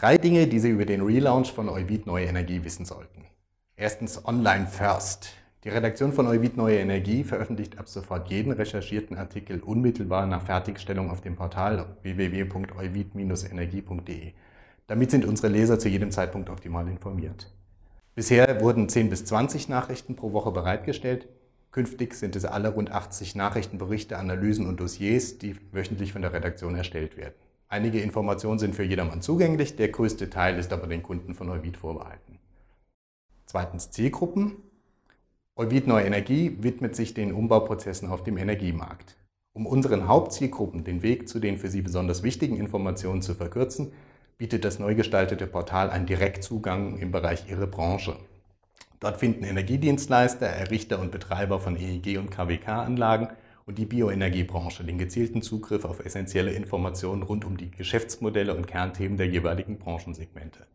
Drei Dinge, die Sie über den Relaunch von Euvid Neue Energie wissen sollten. Erstens Online First. Die Redaktion von Euvid Neue Energie veröffentlicht ab sofort jeden recherchierten Artikel unmittelbar nach Fertigstellung auf dem Portal www.euvid-energie.de. Damit sind unsere Leser zu jedem Zeitpunkt optimal informiert. Bisher wurden 10 bis 20 Nachrichten pro Woche bereitgestellt. Künftig sind es alle rund 80 Nachrichtenberichte, Analysen und Dossiers, die wöchentlich von der Redaktion erstellt werden. Einige Informationen sind für jedermann zugänglich, der größte Teil ist aber den Kunden von Euvid vorbehalten. Zweitens Zielgruppen. Euvid Neue Energie widmet sich den Umbauprozessen auf dem Energiemarkt. Um unseren Hauptzielgruppen den Weg zu den für sie besonders wichtigen Informationen zu verkürzen, bietet das neu gestaltete Portal einen Direktzugang im Bereich Ihre Branche. Dort finden Energiedienstleister, Errichter und Betreiber von EEG- und KWK-Anlagen und die Bioenergiebranche den gezielten Zugriff auf essentielle Informationen rund um die Geschäftsmodelle und Kernthemen der jeweiligen Branchensegmente.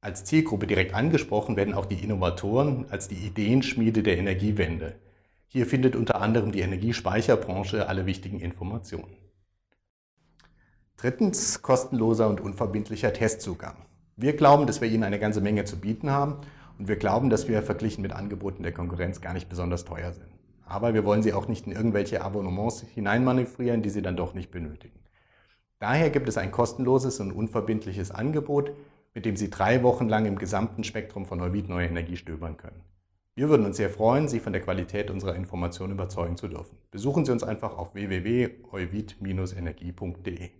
Als Zielgruppe direkt angesprochen werden auch die Innovatoren als die Ideenschmiede der Energiewende. Hier findet unter anderem die Energiespeicherbranche alle wichtigen Informationen. Drittens kostenloser und unverbindlicher Testzugang. Wir glauben, dass wir Ihnen eine ganze Menge zu bieten haben und wir glauben, dass wir verglichen mit Angeboten der Konkurrenz gar nicht besonders teuer sind. Aber wir wollen sie auch nicht in irgendwelche Abonnements hineinmanövrieren, die sie dann doch nicht benötigen. Daher gibt es ein kostenloses und unverbindliches Angebot, mit dem Sie drei Wochen lang im gesamten Spektrum von Neuvid Neue Energie stöbern können. Wir würden uns sehr freuen, Sie von der Qualität unserer Informationen überzeugen zu dürfen. Besuchen Sie uns einfach auf www.euvid-energie.de.